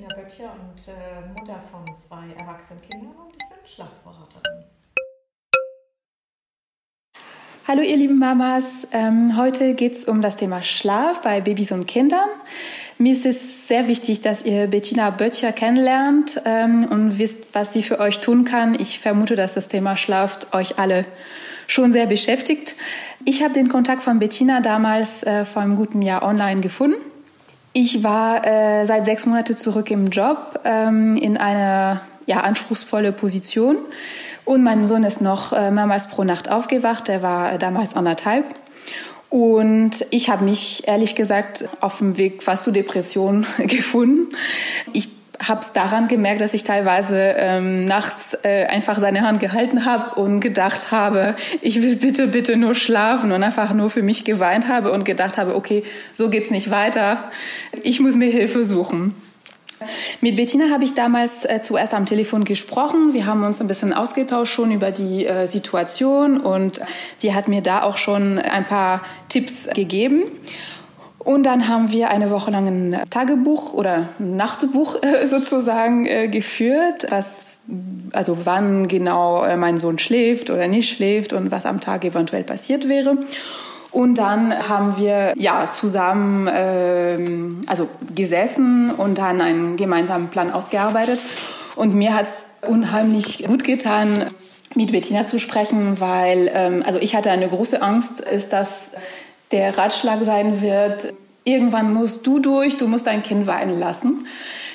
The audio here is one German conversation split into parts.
Bettina Böttcher und äh, Mutter von zwei erwachsenen Kindern und ich bin Schlafberaterin. Hallo ihr lieben Mamas, ähm, heute geht es um das Thema Schlaf bei Babys und Kindern. Mir ist es sehr wichtig, dass ihr Bettina Böttcher kennenlernt ähm, und wisst, was sie für euch tun kann. Ich vermute, dass das Thema Schlaf euch alle schon sehr beschäftigt. Ich habe den Kontakt von Bettina damals äh, vor einem guten Jahr online gefunden ich war äh, seit sechs Monaten zurück im Job ähm, in einer ja, anspruchsvolle Position. Und mein Sohn ist noch äh, mehrmals pro Nacht aufgewacht. Er war damals anderthalb. Und ich habe mich ehrlich gesagt auf dem Weg fast zur Depression gefunden. Ich habe es daran gemerkt, dass ich teilweise ähm, nachts äh, einfach seine Hand gehalten habe und gedacht habe, ich will bitte, bitte nur schlafen und einfach nur für mich geweint habe und gedacht habe, okay, so geht's nicht weiter. Ich muss mir Hilfe suchen. Mit Bettina habe ich damals äh, zuerst am Telefon gesprochen. Wir haben uns ein bisschen ausgetauscht schon über die äh, Situation und die hat mir da auch schon ein paar Tipps gegeben. Und dann haben wir eine Woche lang ein Tagebuch oder Nachtbuch äh, sozusagen äh, geführt, was also wann genau äh, mein Sohn schläft oder nicht schläft und was am Tag eventuell passiert wäre. Und dann haben wir ja zusammen ähm, also gesessen und dann einen gemeinsamen Plan ausgearbeitet. Und mir hat es unheimlich gut getan, mit Bettina zu sprechen, weil ähm, also ich hatte eine große Angst, ist das der Ratschlag sein wird, irgendwann musst du durch, du musst dein Kind weinen lassen.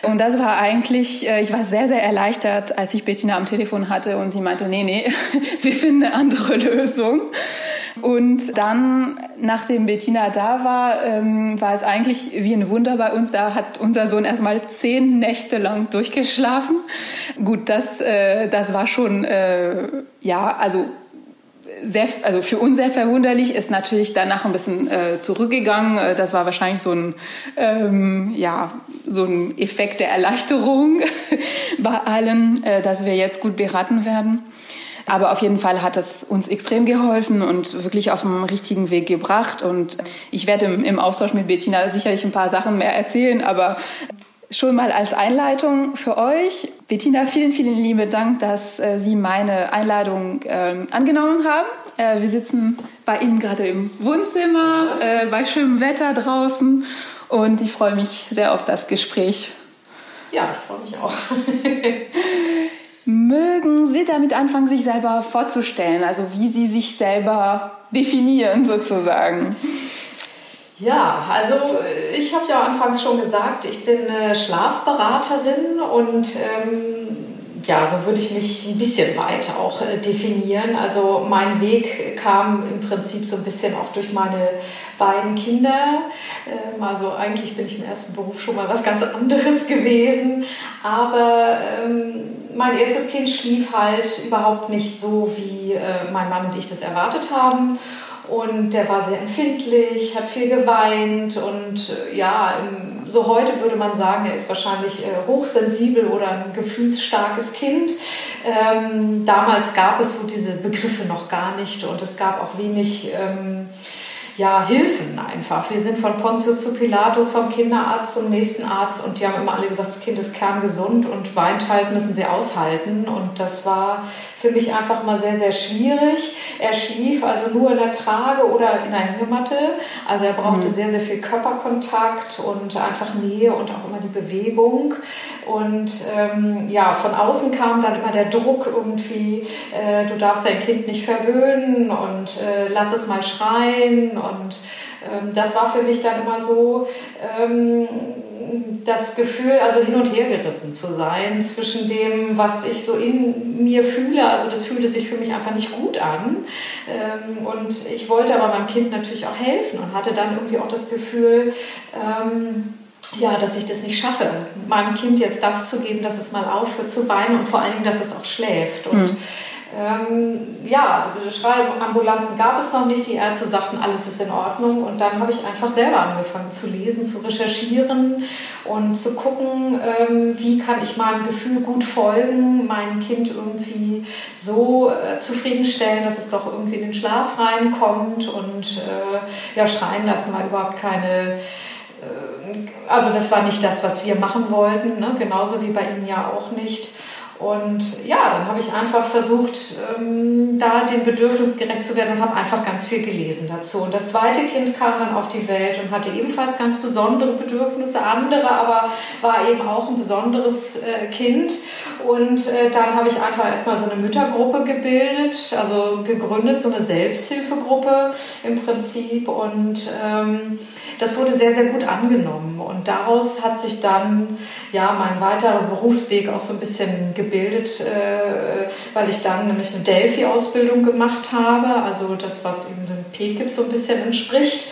Und das war eigentlich, äh, ich war sehr, sehr erleichtert, als ich Bettina am Telefon hatte und sie meinte, nee, nee, wir finden eine andere Lösung. Und dann, nachdem Bettina da war, ähm, war es eigentlich wie ein Wunder bei uns. Da hat unser Sohn erstmal zehn Nächte lang durchgeschlafen. Gut, das, äh, das war schon, äh, ja, also sehr, also für uns sehr verwunderlich, ist natürlich danach ein bisschen äh, zurückgegangen. Äh, das war wahrscheinlich so ein, ähm, ja, so ein Effekt der Erleichterung bei allen, äh, dass wir jetzt gut beraten werden. Aber auf jeden Fall hat es uns extrem geholfen und wirklich auf dem richtigen Weg gebracht. Und ich werde im, im Austausch mit Bettina sicherlich ein paar Sachen mehr erzählen, aber Schon mal als Einleitung für euch. Bettina, vielen, vielen lieben Dank, dass äh, Sie meine Einladung äh, angenommen haben. Äh, wir sitzen bei Ihnen gerade im Wohnzimmer, äh, bei schönem Wetter draußen und ich freue mich sehr auf das Gespräch. Ja, ich freue mich auch. Mögen Sie damit anfangen, sich selber vorzustellen, also wie Sie sich selber definieren sozusagen? Ja, also äh, ich habe ja anfangs schon gesagt, ich bin Schlafberaterin und ähm, ja, so würde ich mich ein bisschen weiter auch äh, definieren. Also mein Weg kam im Prinzip so ein bisschen auch durch meine beiden Kinder. Ähm, also eigentlich bin ich im ersten Beruf schon mal was ganz anderes gewesen. Aber ähm, mein erstes Kind schlief halt überhaupt nicht so, wie äh, mein Mann und ich das erwartet haben. Und der war sehr empfindlich, hat viel geweint und äh, ja, so heute würde man sagen, er ist wahrscheinlich äh, hochsensibel oder ein gefühlsstarkes Kind. Ähm, damals gab es so diese Begriffe noch gar nicht und es gab auch wenig ähm, ja, Hilfen einfach. Wir sind von Pontius zu Pilatus, vom Kinderarzt zum nächsten Arzt und die haben immer alle gesagt, das Kind ist kerngesund und weint halt, müssen sie aushalten. Und das war für mich einfach mal sehr, sehr schwierig. Er schlief also nur in der Trage oder in der Hängematte. Also er brauchte mhm. sehr, sehr viel Körperkontakt und einfach Nähe und auch immer die Bewegung. Und ähm, ja, von außen kam dann immer der Druck irgendwie, äh, du darfst dein Kind nicht verwöhnen und äh, lass es mal schreien. Und das war für mich dann immer so, ähm, das Gefühl, also hin und her gerissen zu sein zwischen dem, was ich so in mir fühle. Also das fühlte sich für mich einfach nicht gut an. Ähm, und ich wollte aber meinem Kind natürlich auch helfen und hatte dann irgendwie auch das Gefühl, ähm, ja, dass ich das nicht schaffe, meinem Kind jetzt das zu geben, dass es mal aufhört zu weinen und vor allen Dingen, dass es auch schläft. Und mhm. Ähm, ja, Schreiambulanzen gab es noch nicht. Die Ärzte sagten, alles ist in Ordnung. Und dann habe ich einfach selber angefangen zu lesen, zu recherchieren und zu gucken, ähm, wie kann ich meinem Gefühl gut folgen, mein Kind irgendwie so äh, zufriedenstellen, dass es doch irgendwie in den Schlaf reinkommt. Und äh, ja, schreien lassen war überhaupt keine also das war nicht das, was wir machen wollten, ne? genauso wie bei ihm ja auch nicht. Und ja, dann habe ich einfach versucht, ähm, da den Bedürfnissen gerecht zu werden und habe einfach ganz viel gelesen dazu. Und das zweite Kind kam dann auf die Welt und hatte ebenfalls ganz besondere Bedürfnisse, andere, aber war eben auch ein besonderes äh, Kind. Und äh, dann habe ich einfach erstmal so eine Müttergruppe gebildet, also gegründet, so eine Selbsthilfegruppe im Prinzip. Und ähm, das wurde sehr, sehr gut angenommen. Und daraus hat sich dann ja mein weiterer Berufsweg auch so ein bisschen gebildet, äh, weil ich dann nämlich eine Delphi-Ausbildung gemacht habe, also das, was eben dem PKIP so ein bisschen entspricht.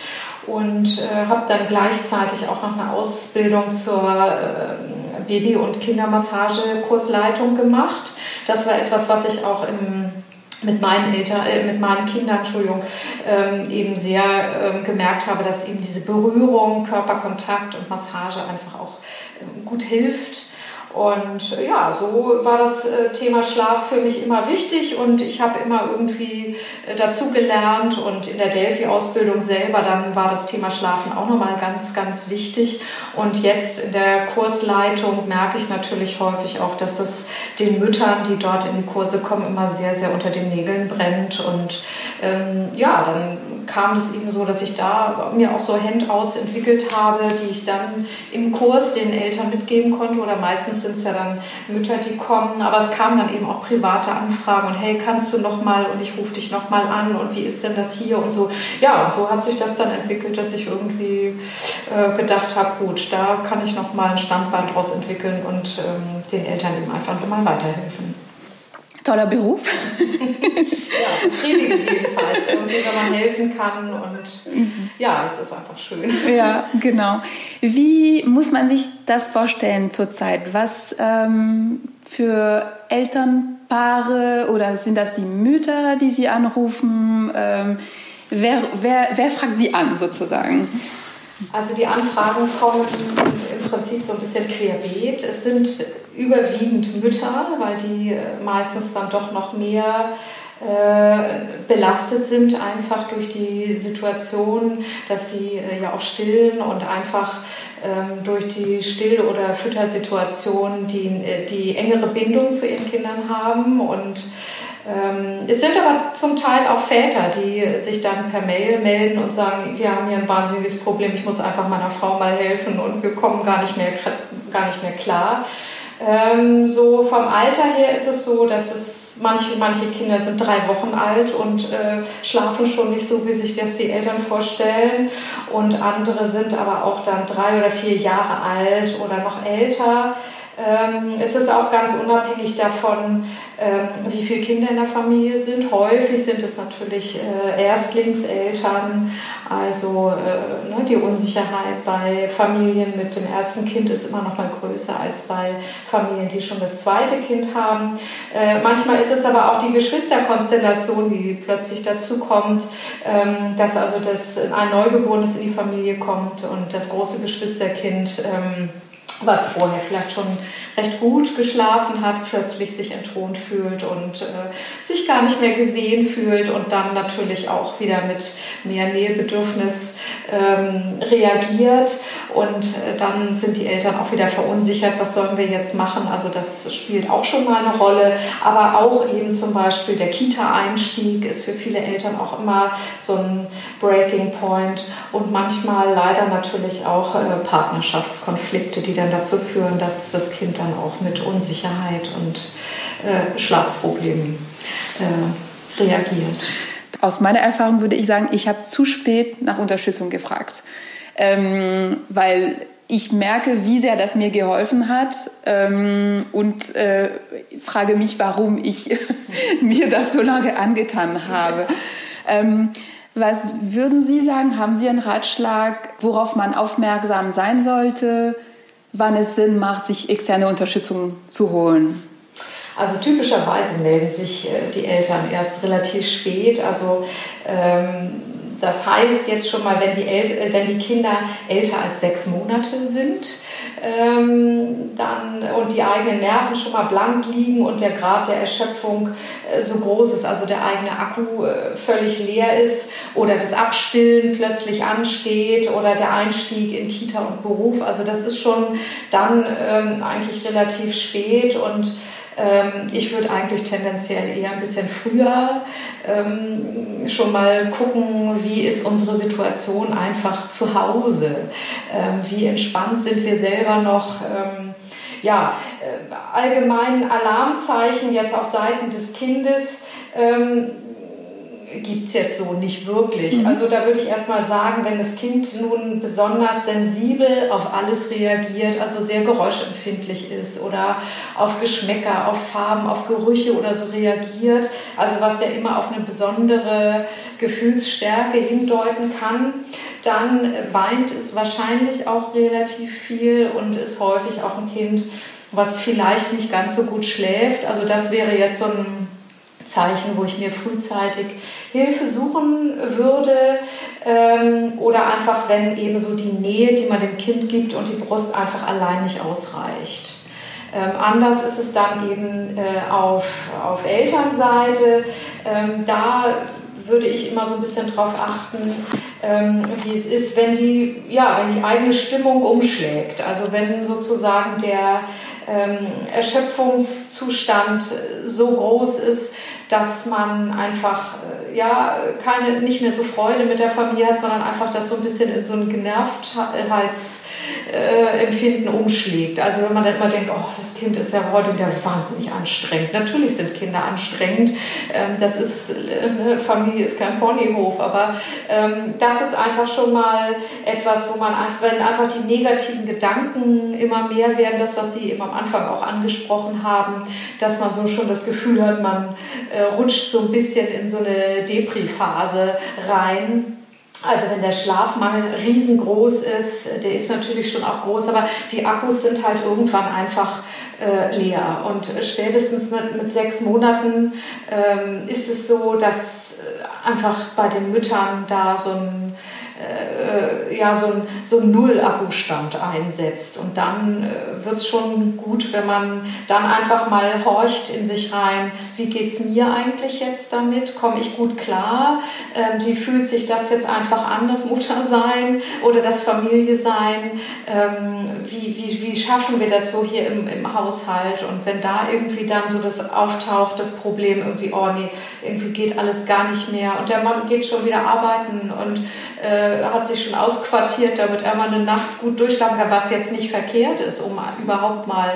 Und äh, habe dann gleichzeitig auch noch eine Ausbildung zur äh, Baby- und Kindermassage-Kursleitung gemacht. Das war etwas, was ich auch im mit meinen Eltern, äh, mit meinen Kindern, Entschuldigung, ähm, eben sehr ähm, gemerkt habe, dass eben diese Berührung, Körperkontakt und Massage einfach auch ähm, gut hilft und ja, so war das äh, Thema Schlaf für mich immer wichtig und ich habe immer irgendwie äh, dazu gelernt und in der Delphi-Ausbildung selber dann war das Thema Schlafen auch nochmal ganz, ganz wichtig. Und jetzt in der Kursleitung merke ich natürlich häufig auch, dass das den Müttern, die dort in die Kurse kommen, immer sehr, sehr unter den Nägeln brennt. Und ähm, ja, dann kam es eben so, dass ich da mir auch so Handouts entwickelt habe, die ich dann im Kurs den Eltern mitgeben konnte. Oder meistens sind es ja dann Mütter, die kommen, aber es kamen dann eben auch private Anfragen und hey, kannst du noch mal? Und ich rufe dich noch mal an. Und wie ist denn das hier? Und so. Ja, und so hat sich das dann entwickelt, dass ich irgendwie äh, gedacht habe, gut, da kann ich noch mal ein Standbein draus entwickeln und ähm, den Eltern eben einfach mal weiterhelfen. Toller Beruf. ja, befriedigend jedenfalls, wenn man helfen kann und mhm. ja, es ist einfach schön. Ja, genau. Wie muss man sich das vorstellen zurzeit? Was ähm, für Elternpaare oder sind das die Mütter, die Sie anrufen? Ähm, wer, wer, wer fragt Sie an sozusagen? Also die Anfragen kommen im Prinzip so ein bisschen querbeet. Es sind überwiegend Mütter, weil die äh, meistens dann doch noch mehr äh, belastet sind, einfach durch die Situation, dass sie äh, ja auch stillen und einfach ähm, durch die Still- oder Füttersituation die, die engere Bindung zu ihren Kindern haben und es sind aber zum Teil auch Väter, die sich dann per Mail melden und sagen, wir haben hier ein wahnsinniges Problem, ich muss einfach meiner Frau mal helfen und wir kommen gar nicht mehr, gar nicht mehr klar. Ähm, so vom Alter her ist es so, dass es manche, manche Kinder sind drei Wochen alt und äh, schlafen schon nicht so, wie sich das die Eltern vorstellen. Und andere sind aber auch dann drei oder vier Jahre alt oder noch älter. Ähm, es ist auch ganz unabhängig davon, ähm, wie viele Kinder in der Familie sind. Häufig sind es natürlich äh, Erstlingseltern, also äh, ne, die Unsicherheit bei Familien mit dem ersten Kind ist immer noch mal größer als bei Familien, die schon das zweite Kind haben. Äh, manchmal ist es aber auch die Geschwisterkonstellation, die plötzlich dazu kommt, ähm, dass also das ein Neugeborenes in die Familie kommt und das große Geschwisterkind was vorher vielleicht schon recht gut geschlafen hat, plötzlich sich entthront fühlt und äh, sich gar nicht mehr gesehen fühlt und dann natürlich auch wieder mit mehr Nähebedürfnis ähm, reagiert und äh, dann sind die Eltern auch wieder verunsichert, was sollen wir jetzt machen. Also das spielt auch schon mal eine Rolle, aber auch eben zum Beispiel der Kita-Einstieg ist für viele Eltern auch immer so ein Breaking Point und manchmal leider natürlich auch äh, Partnerschaftskonflikte, die dann dazu führen, dass das Kind dann auch mit Unsicherheit und äh, Schlafproblemen äh, reagiert. Aus meiner Erfahrung würde ich sagen, ich habe zu spät nach Unterstützung gefragt, ähm, weil ich merke, wie sehr das mir geholfen hat ähm, und äh, frage mich, warum ich mir das so lange angetan habe. Ähm, was würden Sie sagen? Haben Sie einen Ratschlag, worauf man aufmerksam sein sollte? Wann es Sinn macht, sich externe Unterstützung zu holen? Also typischerweise melden sich äh, die Eltern erst relativ spät. Also ähm, das heißt jetzt schon mal, wenn die, El wenn die Kinder älter als sechs Monate sind, ähm, dann, und die eigenen Nerven schon mal blank liegen und der Grad der Erschöpfung äh, so groß ist, also der eigene Akku äh, völlig leer ist oder das Abstillen plötzlich ansteht oder der Einstieg in Kita und Beruf. Also das ist schon dann ähm, eigentlich relativ spät und ich würde eigentlich tendenziell eher ein bisschen früher ähm, schon mal gucken, wie ist unsere Situation einfach zu Hause. Ähm, wie entspannt sind wir selber noch. ja, äh, allgemein Alarmzeichen jetzt auf Seiten des Kindes gibt es jetzt so nicht wirklich. Mhm. Also da würde ich erstmal sagen, wenn das Kind nun besonders sensibel auf alles reagiert, also sehr geräuschempfindlich ist oder auf Geschmäcker, auf Farben, auf Gerüche oder so reagiert, also was ja immer auf eine besondere Gefühlsstärke hindeuten kann, dann weint es wahrscheinlich auch relativ viel und ist häufig auch ein Kind, was vielleicht nicht ganz so gut schläft. Also das wäre jetzt so ein Zeichen, wo ich mir frühzeitig Hilfe suchen würde ähm, oder einfach, wenn eben so die Nähe, die man dem Kind gibt und die Brust einfach allein nicht ausreicht. Ähm, anders ist es dann eben äh, auf, auf Elternseite. Ähm, da würde ich immer so ein bisschen darauf achten, ähm, wie es ist, wenn die, ja, wenn die eigene Stimmung umschlägt. Also wenn sozusagen der ähm, Erschöpfungszustand so groß ist, dass man einfach äh, ja keine nicht mehr so Freude mit der Familie hat, sondern einfach das so ein bisschen in so ein Genervtheits äh, umschlägt. Also wenn man dann immer denkt, oh, das Kind ist ja heute wieder wahnsinnig anstrengend. Natürlich sind Kinder anstrengend. Ähm, das ist, äh, Familie ist kein Ponyhof, aber ähm, das ist einfach schon mal etwas, wo man einfach, wenn einfach die negativen Gedanken immer mehr werden, das, was Sie eben am Anfang auch angesprochen haben, dass man so schon das Gefühl hat, man äh, rutscht so ein bisschen in so eine Depri-Phase rein also wenn der Schlafmangel riesengroß ist, der ist natürlich schon auch groß, aber die Akkus sind halt irgendwann einfach äh, leer. Und spätestens mit, mit sechs Monaten ähm, ist es so, dass äh, einfach bei den Müttern da so ein äh, ja, so ein, so ein Null-Akkustand einsetzt. Und dann äh, wird es schon gut, wenn man dann einfach mal horcht in sich rein, wie geht es mir eigentlich jetzt damit? Komme ich gut klar? Ähm, wie fühlt sich das jetzt einfach an, das Muttersein oder das Familie sein? Ähm, wie, wie, wie schaffen wir das so hier im, im Haushalt? Und wenn da irgendwie dann so das auftaucht, das Problem irgendwie, oh nee, irgendwie geht alles gar nicht mehr und der Mann geht schon wieder arbeiten und äh, hat sich schon ausquartiert, damit er mal eine Nacht gut durchschlafen kann, was jetzt nicht verkehrt ist, um überhaupt mal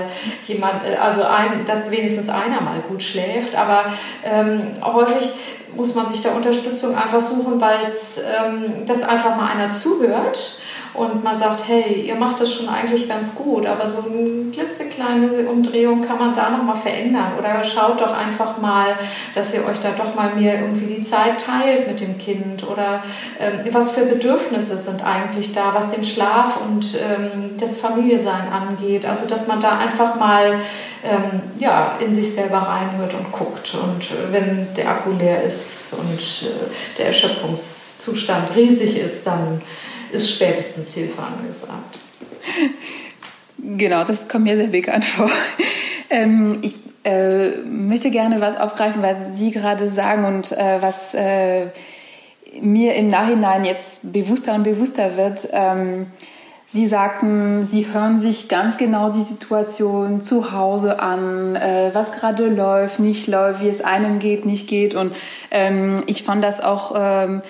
jemand, äh, also ein, dass wenigstens einer mal gut schläft. Aber ähm, häufig muss man sich da Unterstützung einfach suchen, weil ähm, das einfach mal einer zuhört und man sagt, hey, ihr macht das schon eigentlich ganz gut, aber so eine klitzekleine Umdrehung kann man da nochmal verändern. Oder schaut doch einfach mal, dass ihr euch da doch mal mehr irgendwie die Zeit teilt mit dem Kind. Oder ähm, was für Bedürfnisse sind eigentlich da, was den Schlaf und ähm, das Familiesein angeht. Also, dass man da einfach mal ähm, ja, in sich selber reinhört und guckt. Und äh, wenn der Akku leer ist und äh, der Erschöpfungszustand riesig ist, dann ist spätestens Hilfe angesagt. Genau, das kommt mir sehr bekannt vor. Ähm, ich äh, möchte gerne was aufgreifen, was Sie gerade sagen und äh, was äh, mir im Nachhinein jetzt bewusster und bewusster wird. Ähm, Sie sagten, Sie hören sich ganz genau die Situation zu Hause an, äh, was gerade läuft, nicht läuft, wie es einem geht, nicht geht. Und ähm, ich fand das auch ähm,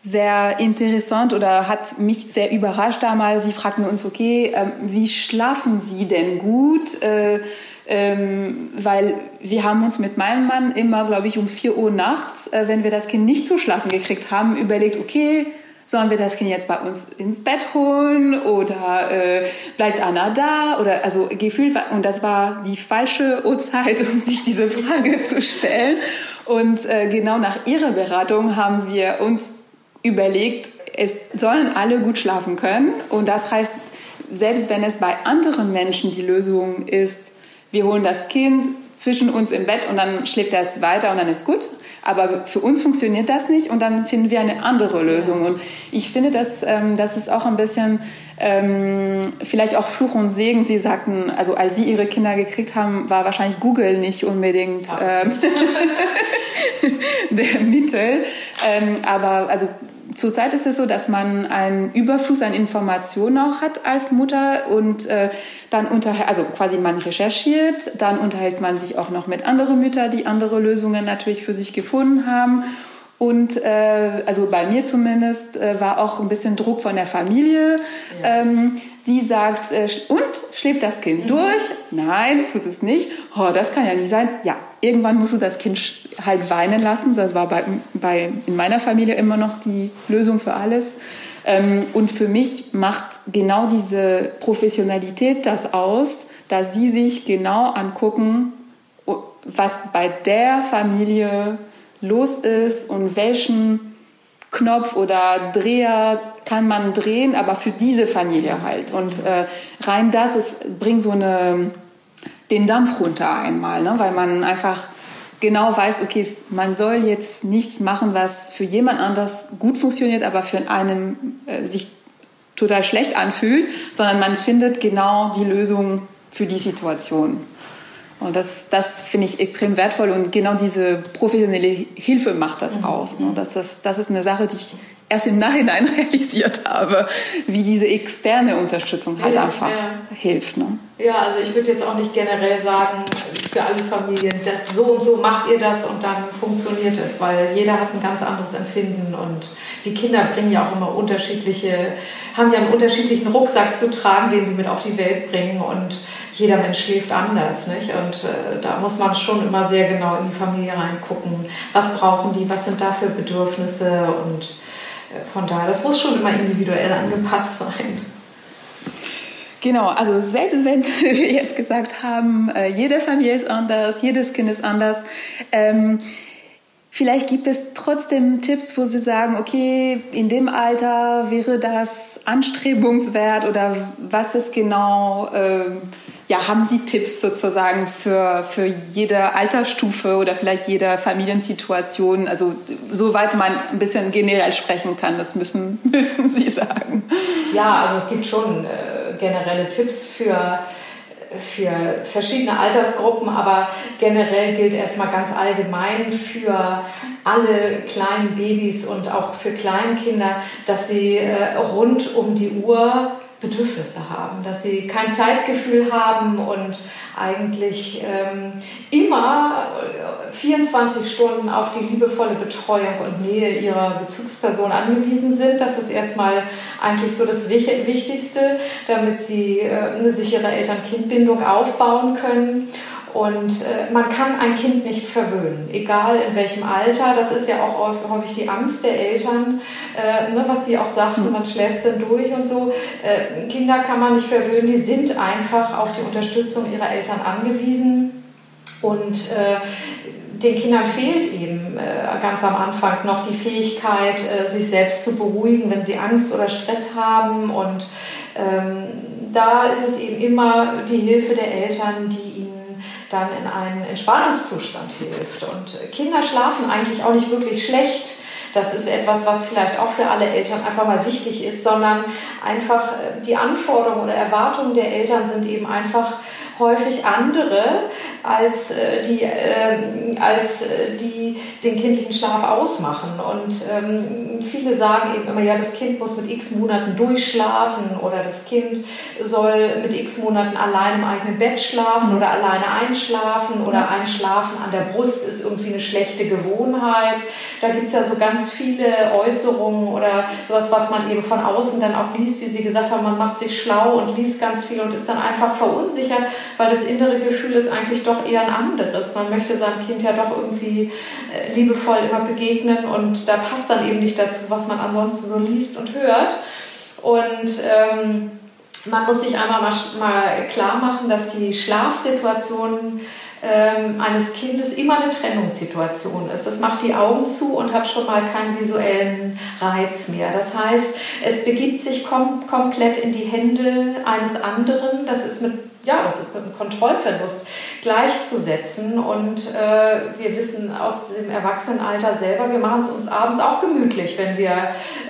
sehr interessant oder hat mich sehr überrascht damals. Sie fragten uns, okay, ähm, wie schlafen Sie denn gut? Äh, ähm, weil wir haben uns mit meinem Mann immer, glaube ich, um 4 Uhr nachts, äh, wenn wir das Kind nicht zu schlafen gekriegt haben, überlegt, okay, sollen wir das Kind jetzt bei uns ins Bett holen oder äh, bleibt Anna da oder also gefühlt und das war die falsche Uhrzeit, um sich diese Frage zu stellen und äh, genau nach ihrer Beratung haben wir uns überlegt, es sollen alle gut schlafen können. Und das heißt, selbst wenn es bei anderen Menschen die Lösung ist, wir holen das Kind zwischen uns im Bett und dann schläft er es weiter und dann ist gut. Aber für uns funktioniert das nicht und dann finden wir eine andere Lösung. Und ich finde, dass ähm, das ist auch ein bisschen ähm, vielleicht auch Fluch und Segen. Sie sagten, also als Sie Ihre Kinder gekriegt haben, war wahrscheinlich Google nicht unbedingt ähm, der Mittel. Ähm, aber also zurzeit ist es so, dass man einen Überfluss an Informationen auch hat als Mutter und äh, dann unterhält, also quasi man recherchiert, dann unterhält man sich auch noch mit anderen Müttern, die andere Lösungen natürlich für sich gefunden haben. Und äh, also bei mir zumindest äh, war auch ein bisschen Druck von der Familie. Ja. Ähm, die sagt, äh, und schläft das Kind mhm. durch? Nein, tut es nicht. Oh, das kann ja nicht sein. Ja, irgendwann musst du das Kind halt weinen lassen. Das war bei, bei in meiner Familie immer noch die Lösung für alles. Ähm, und für mich macht genau diese Professionalität das aus, dass sie sich genau angucken, was bei der Familie los ist und welchen Knopf oder Dreher kann man drehen, aber für diese Familie halt. Und äh, rein das ist, bringt so eine, den Dampf runter einmal, ne? weil man einfach genau weiß, okay, man soll jetzt nichts machen, was für jemand anders gut funktioniert, aber für einen äh, sich total schlecht anfühlt, sondern man findet genau die Lösung für die Situation. Und das, das finde ich extrem wertvoll und genau diese professionelle Hilfe macht das mhm. aus. Ne? Das, das, das ist eine Sache, die ich erst im Nachhinein realisiert habe, wie diese externe Unterstützung halt ja, einfach ja. hilft. Ne? Ja, also ich würde jetzt auch nicht generell sagen, für alle Familien, dass so und so macht ihr das und dann funktioniert es, weil jeder hat ein ganz anderes Empfinden und die Kinder bringen ja auch immer unterschiedliche, haben ja einen unterschiedlichen Rucksack zu tragen, den sie mit auf die Welt bringen und jeder Mensch schläft anders, nicht? Und äh, da muss man schon immer sehr genau in die Familie reingucken. Was brauchen die? Was sind da für Bedürfnisse? Und von daher, das muss schon immer individuell angepasst sein. Genau, also selbst wenn wir jetzt gesagt haben, äh, jede Familie ist anders, jedes Kind ist anders, ähm, vielleicht gibt es trotzdem Tipps, wo Sie sagen, okay, in dem Alter wäre das anstrebungswert oder was ist genau ähm, ja, haben Sie Tipps sozusagen für, für jede Altersstufe oder vielleicht jede Familiensituation? Also soweit man ein bisschen generell sprechen kann, das müssen, müssen Sie sagen. Ja, also es gibt schon äh, generelle Tipps für für verschiedene Altersgruppen, aber generell gilt erstmal ganz allgemein für alle kleinen Babys und auch für Kleinkinder, dass sie äh, rund um die Uhr Bedürfnisse haben, dass sie kein Zeitgefühl haben und eigentlich ähm, immer 24 äh, Stunden auf die liebevolle Betreuung und Nähe ihrer Bezugsperson angewiesen sind. Das ist erstmal eigentlich so das Wichtigste, damit sie äh, eine sichere Eltern-Kind-Bindung aufbauen können. Und äh, man kann ein Kind nicht verwöhnen, egal in welchem Alter. Das ist ja auch häufig die Angst der Eltern, äh, ne, was sie auch sagten, hm. man schläft dann durch und so. Äh, Kinder kann man nicht verwöhnen, die sind einfach auf die Unterstützung ihrer Eltern angewiesen. Und äh, den Kindern fehlt eben äh, ganz am Anfang noch die Fähigkeit, äh, sich selbst zu beruhigen, wenn sie Angst oder Stress haben. Und ähm, da ist es eben immer die Hilfe der Eltern, die ihnen dann in einen Entspannungszustand hilft. Und Kinder schlafen eigentlich auch nicht wirklich schlecht. Das ist etwas, was vielleicht auch für alle Eltern einfach mal wichtig ist, sondern einfach äh, die Anforderungen oder Erwartungen der Eltern sind eben einfach häufig andere als äh, die, äh, als äh, die den kindlichen Schlaf ausmachen. Und ähm, viele sagen eben immer, ja, das Kind muss mit x Monaten durchschlafen oder das Kind soll mit x Monaten allein im eigenen Bett schlafen oder alleine einschlafen oder einschlafen an der Brust ist irgendwie eine schlechte Gewohnheit. Da gibt es ja so ganz viele Äußerungen oder sowas, was man eben von außen dann auch liest, wie Sie gesagt haben, man macht sich schlau und liest ganz viel und ist dann einfach verunsichert, weil das innere Gefühl ist eigentlich doch eher ein anderes. Man möchte seinem Kind ja doch irgendwie äh, liebevoll immer begegnen und da passt dann eben nicht dazu, was man ansonsten so liest und hört. Und ähm, man muss sich einmal mal, mal klar machen, dass die Schlafsituation ähm, eines Kindes immer eine Trennungssituation ist. Das macht die Augen zu und hat schon mal keinen visuellen Reiz mehr. Das heißt, es begibt sich kom komplett in die Hände eines anderen. Das ist mit ja, das ist mit einem Kontrollverlust gleichzusetzen. Und äh, wir wissen aus dem Erwachsenenalter selber, wir machen es uns abends auch gemütlich, wenn wir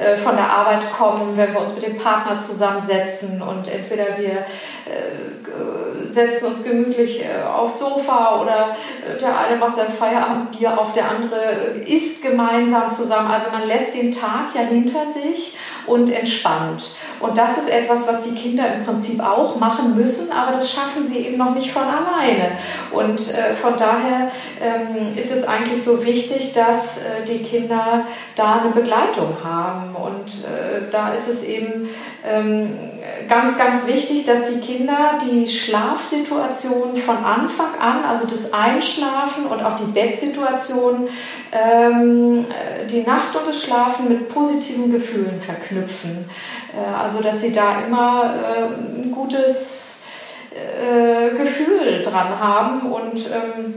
äh, von der Arbeit kommen, wenn wir uns mit dem Partner zusammensetzen und entweder wir äh, setzen uns gemütlich äh, aufs Sofa oder äh, der eine macht sein Feierabendbier auf, der andere isst gemeinsam zusammen. Also man lässt den Tag ja hinter sich und entspannt. Und das ist etwas, was die Kinder im Prinzip auch machen müssen, aber das schaffen sie eben noch nicht von alleine. Und äh, von daher ähm, ist es eigentlich so wichtig, dass äh, die Kinder da eine Begleitung haben. Und äh, da ist es eben ähm, ganz, ganz wichtig, dass die Kinder die Schlafsituation von Anfang an, also das Einschlafen und auch die Bettsituation, ähm, die Nacht und das Schlafen mit positiven Gefühlen verknüpfen. Äh, also, dass sie da immer äh, ein gutes äh, Gefühl dran haben und ähm,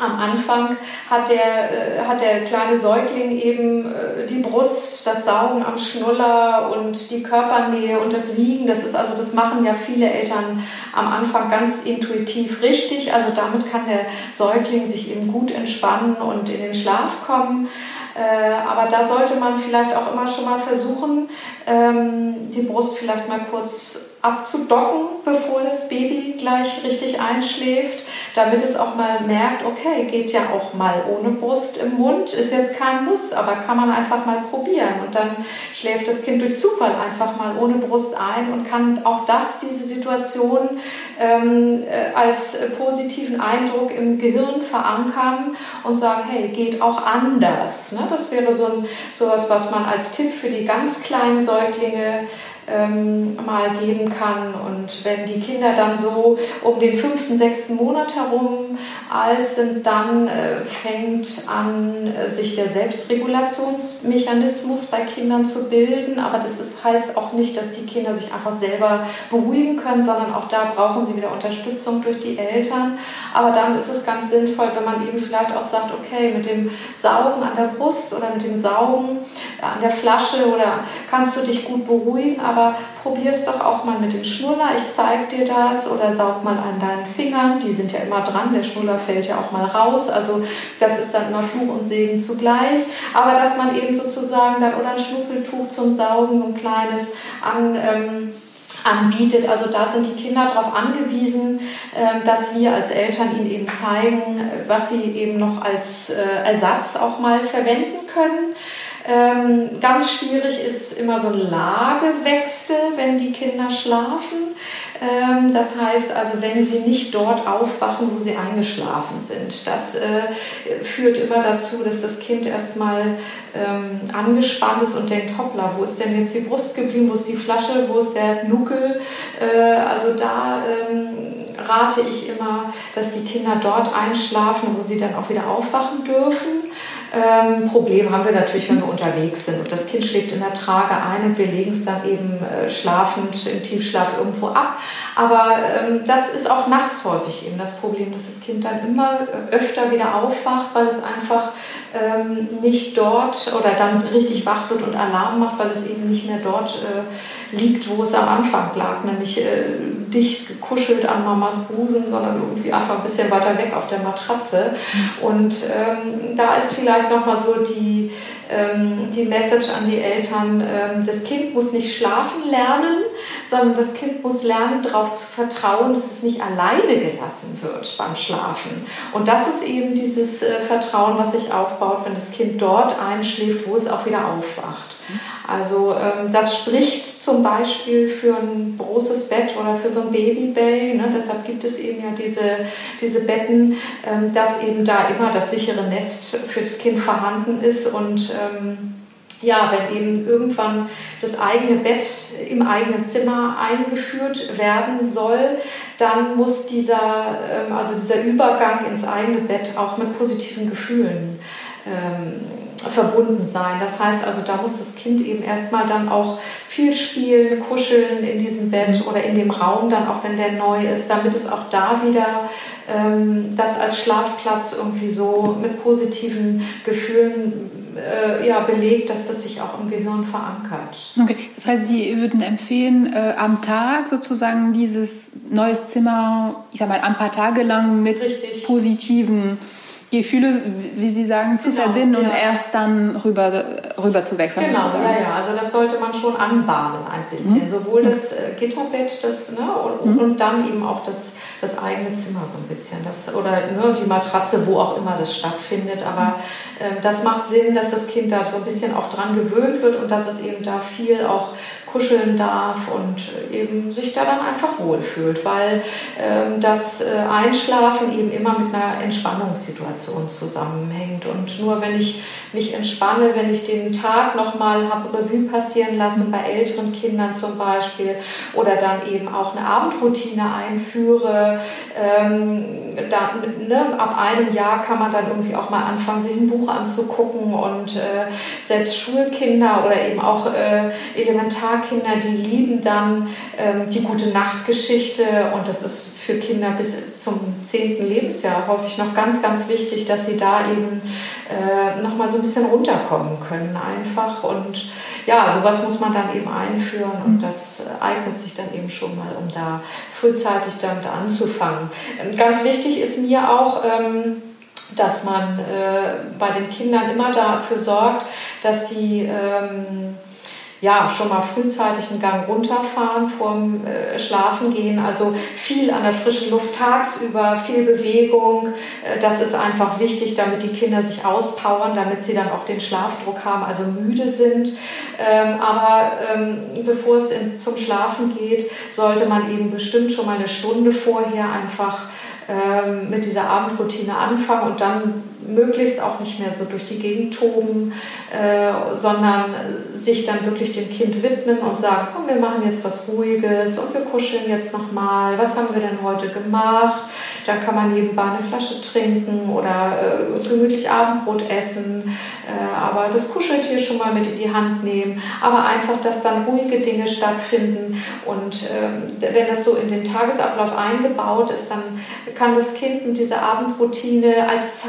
am Anfang hat der, äh, hat der kleine Säugling eben äh, die Brust, das Saugen am Schnuller und die Körpernähe und das Wiegen. Das ist also, das machen ja viele Eltern am Anfang ganz intuitiv richtig. Also damit kann der Säugling sich eben gut entspannen und in den Schlaf kommen. Äh, aber da sollte man vielleicht auch immer schon mal versuchen, ähm, die Brust vielleicht mal kurz abzudocken, bevor das Baby gleich richtig einschläft, damit es auch mal merkt, okay, geht ja auch mal ohne Brust im Mund, ist jetzt kein Muss, aber kann man einfach mal probieren und dann schläft das Kind durch Zufall einfach mal ohne Brust ein und kann auch das, diese Situation ähm, äh, als positiven Eindruck im Gehirn verankern und sagen, hey, geht auch anders. Ne? Das wäre so ein, sowas, was man als Tipp für die ganz kleinen Säuglinge ähm, mal geben kann. Und wenn die Kinder dann so um den fünften, sechsten Monat herum alt sind, dann äh, fängt an, äh, sich der Selbstregulationsmechanismus bei Kindern zu bilden. Aber das ist, heißt auch nicht, dass die Kinder sich einfach selber beruhigen können, sondern auch da brauchen sie wieder Unterstützung durch die Eltern. Aber dann ist es ganz sinnvoll, wenn man eben vielleicht auch sagt, okay, mit dem Saugen an der Brust oder mit dem Saugen an der Flasche oder kannst du dich gut beruhigen, aber probier es doch auch mal mit dem Schnuller. Ich zeige dir das oder saug mal an deinen Fingern. Die sind ja immer dran. Der Schnuller fällt ja auch mal raus. Also das ist dann immer Fluch und Segen zugleich. Aber dass man eben sozusagen dann oder ein Schnuffeltuch zum Saugen, ein kleines an ähm, anbietet. Also da sind die Kinder darauf angewiesen, ähm, dass wir als Eltern ihnen eben zeigen, was sie eben noch als äh, Ersatz auch mal verwenden können. Ähm, ganz schwierig ist immer so ein Lagewechsel, wenn die Kinder schlafen. Ähm, das heißt also, wenn sie nicht dort aufwachen, wo sie eingeschlafen sind. Das äh, führt immer dazu, dass das Kind erstmal ähm, angespannt ist und denkt, hoppla, wo ist denn jetzt die Brust geblieben, wo ist die Flasche, wo ist der Nuckel? Äh, also da ähm, rate ich immer, dass die Kinder dort einschlafen, wo sie dann auch wieder aufwachen dürfen. Ähm, Problem haben wir natürlich, wenn wir unterwegs sind und das Kind schläft in der Trage ein und wir legen es dann eben äh, schlafend im Tiefschlaf irgendwo ab. Aber ähm, das ist auch nachts häufig eben das Problem, dass das Kind dann immer äh, öfter wieder aufwacht, weil es einfach ähm, nicht dort oder dann richtig wach wird und Alarm macht, weil es eben nicht mehr dort äh, liegt, wo es am Anfang lag, nämlich äh, dicht gekuschelt an Mamas Busen, sondern irgendwie einfach ein bisschen weiter weg auf der Matratze. Und ähm, da ist vielleicht nochmal so die, die Message an die Eltern, ähm, das Kind muss nicht schlafen lernen, sondern das Kind muss lernen, darauf zu vertrauen, dass es nicht alleine gelassen wird beim Schlafen. Und das ist eben dieses äh, Vertrauen, was sich aufbaut, wenn das Kind dort einschläft, wo es auch wieder aufwacht. Also ähm, das spricht zum Beispiel für ein großes Bett oder für so ein Babybay. Ne? Deshalb gibt es eben ja diese, diese Betten, ähm, dass eben da immer das sichere Nest für das Kind vorhanden ist und ähm, ja, wenn eben irgendwann das eigene Bett im eigenen Zimmer eingeführt werden soll, dann muss dieser, ähm, also dieser Übergang ins eigene Bett auch mit positiven Gefühlen ähm, verbunden sein. Das heißt also, da muss das Kind eben erstmal dann auch viel spielen, kuscheln in diesem Bett mhm. oder in dem Raum, dann auch wenn der neu ist, damit es auch da wieder das als Schlafplatz irgendwie so mit positiven Gefühlen äh, ja, belegt, dass das sich auch im Gehirn verankert. Okay, das heißt, Sie würden empfehlen, äh, am Tag sozusagen dieses neues Zimmer, ich sag mal, ein paar Tage lang mit Richtig. positiven Gefühle, wie Sie sagen, zu genau, verbinden ja. und erst dann rüber, rüber zu wechseln. Genau, ja, ja. Also das sollte man schon anbahnen ein bisschen. Mhm. Sowohl das äh, Gitterbett das, ne, und, mhm. und, dann eben auch das, das eigene Zimmer so ein bisschen. Das, oder ne, die Matratze, wo auch immer das stattfindet. Aber äh, das macht Sinn, dass das Kind da so ein bisschen auch dran gewöhnt wird und dass es eben da viel auch kuscheln darf und eben sich da dann einfach wohlfühlt, weil ähm, das äh, Einschlafen eben immer mit einer Entspannungssituation zusammenhängt. Und nur wenn ich mich entspanne, wenn ich den Tag nochmal habe Revue passieren lassen, bei älteren Kindern zum Beispiel, oder dann eben auch eine Abendroutine einführe, ähm, dann, ne, ab einem Jahr kann man dann irgendwie auch mal anfangen, sich ein Buch anzugucken und äh, selbst Schulkinder oder eben auch äh, Elementarkinder, die lieben dann ähm, die gute Nachtgeschichte. Und das ist für Kinder bis zum zehnten Lebensjahr häufig noch ganz, ganz wichtig, dass sie da eben äh, nochmal so ein bisschen runterkommen können einfach. Und ja, sowas muss man dann eben einführen. Und das eignet sich dann eben schon mal, um da frühzeitig damit anzufangen. Ähm, ganz wichtig ist mir auch, ähm, dass man äh, bei den Kindern immer dafür sorgt, dass sie ähm, ja, schon mal frühzeitig einen Gang runterfahren vorm äh, Schlafengehen. Also viel an der frischen Luft tagsüber, viel Bewegung. Äh, das ist einfach wichtig, damit die Kinder sich auspowern, damit sie dann auch den Schlafdruck haben, also müde sind. Ähm, aber ähm, bevor es ins, zum Schlafen geht, sollte man eben bestimmt schon mal eine Stunde vorher einfach ähm, mit dieser Abendroutine anfangen und dann möglichst auch nicht mehr so durch die Gegend toben, äh, sondern sich dann wirklich dem Kind widmen und sagen, komm, wir machen jetzt was Ruhiges und wir kuscheln jetzt nochmal. Was haben wir denn heute gemacht? Dann kann man nebenbei eine Flasche trinken oder äh, gemütlich Abendbrot essen, äh, aber das Kuscheltier schon mal mit in die Hand nehmen. Aber einfach, dass dann ruhige Dinge stattfinden und ähm, wenn das so in den Tagesablauf eingebaut ist, dann kann das Kind mit dieser Abendroutine als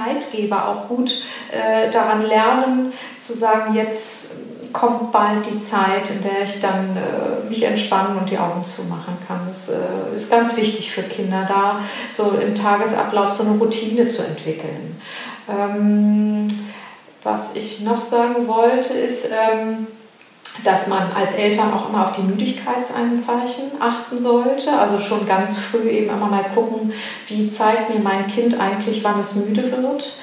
Zeitgeber auch gut äh, daran lernen, zu sagen, jetzt kommt bald die Zeit, in der ich dann äh, mich entspannen und die Augen zumachen kann. Das äh, ist ganz wichtig für Kinder, da so im Tagesablauf so eine Routine zu entwickeln. Ähm, was ich noch sagen wollte, ist, ähm, dass man als Eltern auch immer auf die Müdigkeitsanzeichen achten sollte. Also schon ganz früh eben immer mal gucken, wie zeigt mir mein Kind eigentlich, wann es müde wird.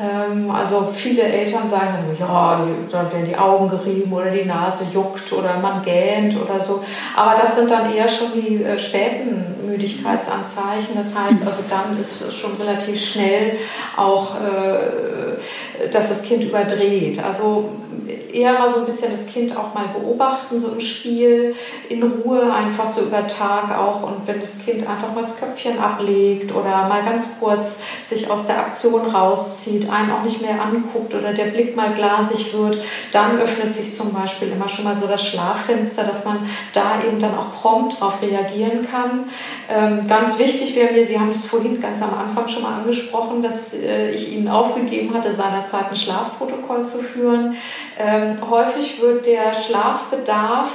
Ähm, also viele Eltern sagen dann, ja, dann werden die Augen gerieben oder die Nase juckt oder man gähnt oder so. Aber das sind dann eher schon die äh, späten Müdigkeitsanzeichen. Das heißt, also dann ist es schon relativ schnell auch, äh, dass das Kind überdreht. Also eher mal so ein bisschen das Kind auch mal beobachten, so im Spiel, in Ruhe, einfach so über Tag auch. Und wenn das Kind einfach mal das Köpfchen ablegt oder mal ganz kurz sich aus der Aktion rauszieht, einen auch nicht mehr anguckt oder der Blick mal glasig wird, dann öffnet sich zum Beispiel immer schon mal so das Schlaffenster, dass man da eben dann auch prompt darauf reagieren kann. Ähm, ganz wichtig wäre mir, Sie haben es vorhin ganz am Anfang schon mal angesprochen, dass äh, ich Ihnen aufgegeben hatte, seinerzeit ein Schlafprotokoll zu führen. Ähm, häufig wird der Schlafbedarf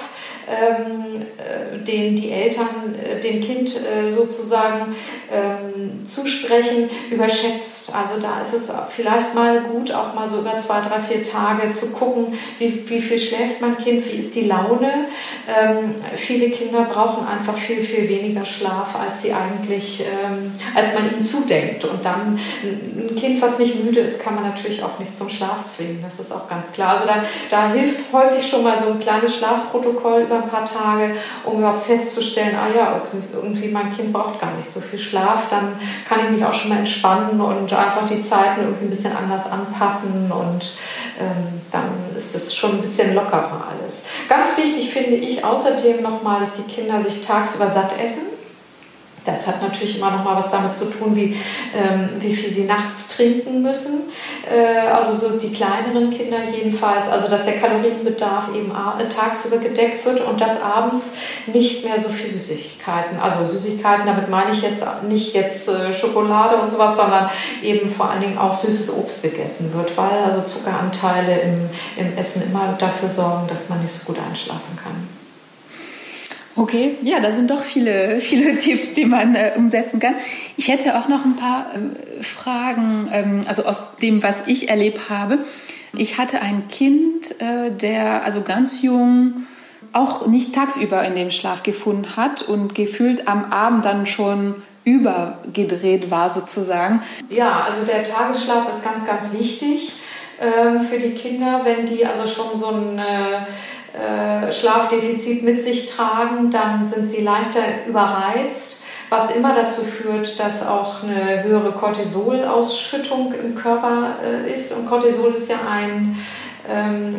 ähm, äh, den die Eltern äh, dem Kind äh, sozusagen ähm, zusprechen, überschätzt. Also da ist es vielleicht mal gut, auch mal so über zwei, drei, vier Tage zu gucken, wie, wie viel schläft mein Kind, wie ist die Laune. Ähm, viele Kinder brauchen einfach viel, viel weniger Schlaf, als sie eigentlich, ähm, als man ihnen zudenkt. Und dann ein Kind, was nicht müde ist, kann man natürlich auch nicht zum Schlaf zwingen. Das ist auch ganz klar. Also da, da hilft häufig schon mal so ein kleines Schlafprotokoll über ein paar Tage, um überhaupt festzustellen, ah ja, irgendwie mein Kind braucht gar nicht so viel Schlaf, dann kann ich mich auch schon mal entspannen und einfach die Zeiten irgendwie ein bisschen anders anpassen und ähm, dann ist es schon ein bisschen lockerer alles. Ganz wichtig finde ich außerdem nochmal, dass die Kinder sich tagsüber satt essen Das hat natürlich immer noch mal was damit zu tun, wie, ähm, wie viel sie nachts trinken müssen. Äh, also so die kleineren Kinder jedenfalls. Also dass der Kalorienbedarf eben tagsüber gedeckt wird und dass abends nicht mehr so viel Süßigkeiten. Also Süßigkeiten, damit meine ich jetzt nicht jetzt äh, Schokolade und sowas, sondern eben vor allen Dingen auch süßes Obst gegessen wird, weil also Zuckeranteile im, im Essen immer dafür sorgen, dass man nicht so gut einschlafen kann. Okay, ja, da sind doch viele, viele Tipps, die man äh, umsetzen kann. Ich hätte auch noch ein paar äh, Fragen, ähm, also aus dem, was ich erlebt habe. Ich hatte ein Kind, äh, der also ganz jung auch nicht tagsüber in dem Schlaf gefunden hat und gefühlt am Abend dann schon übergedreht war sozusagen. Ja, also der Tagesschlaf ist ganz, ganz wichtig äh, für die Kinder, wenn die also schon so ein äh, Schlafdefizit mit sich tragen, dann sind sie leichter überreizt, was immer dazu führt, dass auch eine höhere Cortisolausschüttung im Körper äh, ist. Und Cortisol ist ja ein, ähm,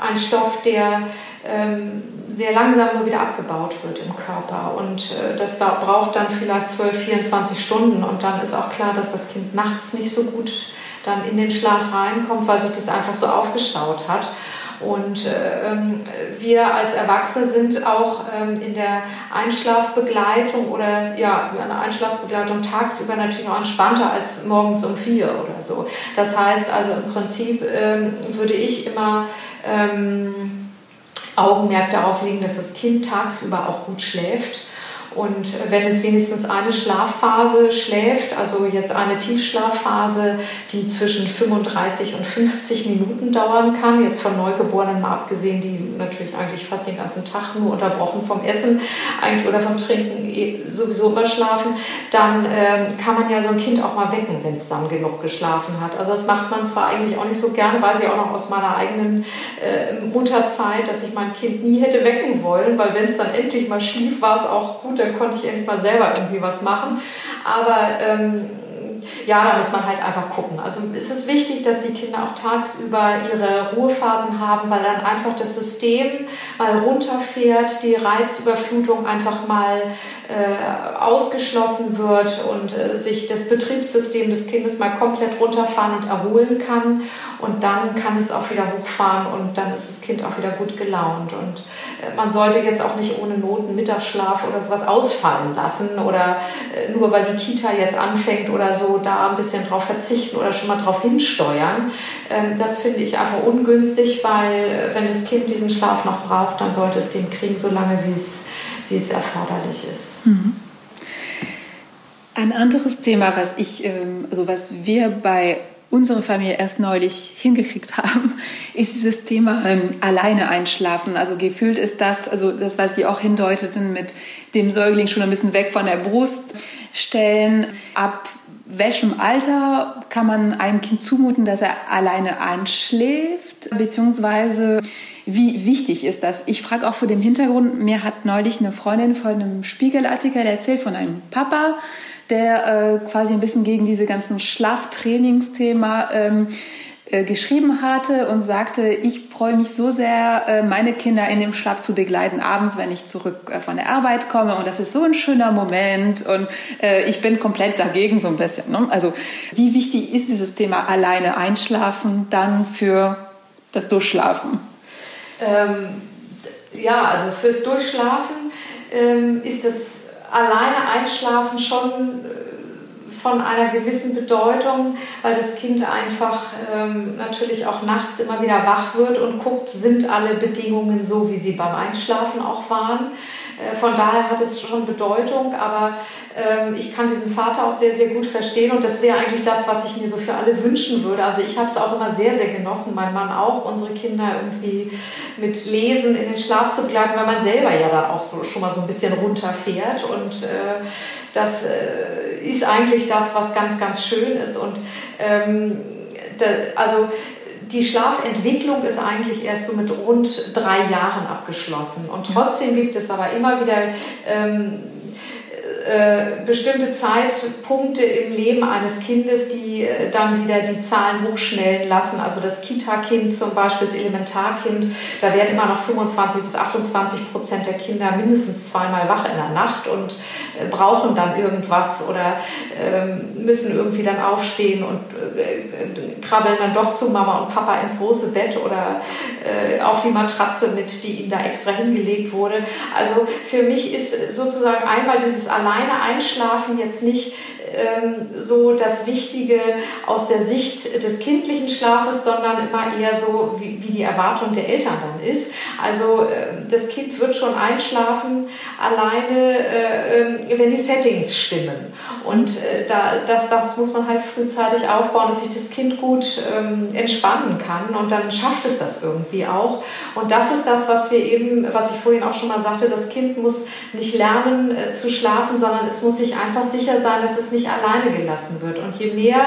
ein Stoff, der ähm, sehr langsam nur wieder abgebaut wird im Körper. Und äh, das da braucht dann vielleicht 12, 24 Stunden. Und dann ist auch klar, dass das Kind nachts nicht so gut dann in den Schlaf reinkommt, weil sich das einfach so aufgestaut hat. Und äh, ähm, wir als Erwachsene sind auch ähm, in der Einschlafbegleitung oder ja, eine Einschlafbegleitung tagsüber natürlich auch entspannter als morgens um vier oder so. Das heißt also im Prinzip ähm, würde ich immer ähm, Augenmerk darauf legen, dass das Kind tagsüber auch gut schläft und wenn es wenigstens eine Schlafphase schläft, also jetzt eine Tiefschlafphase, die zwischen 35 und 50 Minuten dauern kann, jetzt von Neugeborenen mal abgesehen, die natürlich eigentlich fast den ganzen Tag nur unterbrochen vom Essen eigentlich oder vom Trinken eh sowieso immer schlafen, dann ähm, kann man ja so ein Kind auch mal wecken, wenn es dann genug geschlafen hat. Also das macht man zwar eigentlich auch nicht so gerne, weiß ich auch noch aus meiner eigenen äh, Mutterzeit, dass ich mein Kind nie hätte wecken wollen, weil wenn es dann endlich mal schlief, war es auch gut, dann konnte ich endlich mal selber irgendwie was machen. Aber ähm, ja, da muss man halt einfach gucken. Also es ist wichtig, dass die Kinder auch tagsüber ihre Ruhephasen haben, weil dann einfach das System mal runterfährt, die Reizüberflutung einfach mal äh, ausgeschlossen wird und äh, sich das Betriebssystem des Kindes mal komplett runterfahren und erholen kann. Und dann kann es auch wieder hochfahren und dann ist das Kind auch wieder gut gelaunt. Und äh, man sollte jetzt auch nicht ohne Noten Mittagsschlaf oder sowas ausfallen lassen oder äh, nur weil die Kita jetzt anfängt oder so, da ein bisschen drauf verzichten oder schon mal drauf hinsteuern. Ähm, das finde ich einfach ungünstig, weil äh, wenn das Kind diesen Schlaf noch braucht, dann sollte es den kriegen, so lange wie es wie es erforderlich ist. Mhm. Ein anderes Thema, was ich, also was wir bei unserer Familie erst neulich hingekriegt haben, ist dieses Thema ähm, alleine einschlafen. Also gefühlt ist das, also das, was Sie auch hindeuteten, mit dem Säugling schon ein bisschen weg von der Brust stellen. Ab welchem Alter kann man einem Kind zumuten, dass er alleine einschläft, beziehungsweise wie wichtig ist das? Ich frage auch vor dem Hintergrund, mir hat neulich eine Freundin von einem Spiegelartikel erzählt, von einem Papa, der äh, quasi ein bisschen gegen diese ganzen Schlaftrainingsthema ähm, äh, geschrieben hatte und sagte, ich freue mich so sehr, äh, meine Kinder in dem Schlaf zu begleiten, abends, wenn ich zurück äh, von der Arbeit komme. Und das ist so ein schöner Moment und äh, ich bin komplett dagegen so ein bisschen. Ne? Also wie wichtig ist dieses Thema alleine einschlafen dann für das Durchschlafen? Ähm, ja, also fürs Durchschlafen ähm, ist das alleine Einschlafen schon äh, von einer gewissen Bedeutung, weil das Kind einfach ähm, natürlich auch nachts immer wieder wach wird und guckt, sind alle Bedingungen so, wie sie beim Einschlafen auch waren. Äh, von daher hat es schon Bedeutung, aber ähm, ich kann diesen Vater auch sehr, sehr gut verstehen und das wäre eigentlich das, was ich mir so für alle wünschen würde. Also ich habe es auch immer sehr, sehr genossen, mein Mann auch, unsere Kinder irgendwie mit Lesen in den Schlaf zu begleiten, weil man selber ja dann auch so, schon mal so ein bisschen runterfährt und äh, das äh, ist eigentlich das, was ganz, ganz schön ist und ähm, also die Schlafentwicklung ist eigentlich erst so mit rund drei Jahren abgeschlossen. Und trotzdem gibt es aber immer wieder ähm, äh, bestimmte Zeitpunkte im Leben eines Kindes, die äh, dann wieder die Zahlen hochschnellen lassen. Also das Kita-Kind zum Beispiel, das Elementarkind, da werden immer noch 25 bis 28 Prozent der Kinder mindestens zweimal wach in der Nacht und äh, brauchen dann irgendwas oder ähm, müssen irgendwie dann aufstehen und äh, krabbeln dann doch zu Mama und Papa ins große Bett oder äh, auf die Matratze mit, die ihnen da extra hingelegt wurde. Also für mich ist sozusagen einmal dieses alleine Einschlafen jetzt nicht ähm, so das Wichtige aus der Sicht des kindlichen Schlafes, sondern immer eher so, wie, wie die Erwartung der Eltern dann ist. Also äh, das Kind wird schon einschlafen, alleine, äh, ähm, wenn die Settings stimmen. Und äh, da, das, das muss man halt frühzeitig aufbauen, dass sich das Kind gut ähm, entspannen kann und dann schafft es das irgendwie auch. Und das ist das, was wir eben, was ich vorhin auch schon mal sagte, das Kind muss nicht lernen äh, zu schlafen, sondern es muss sich einfach sicher sein, dass es nicht alleine gelassen wird. Und je mehr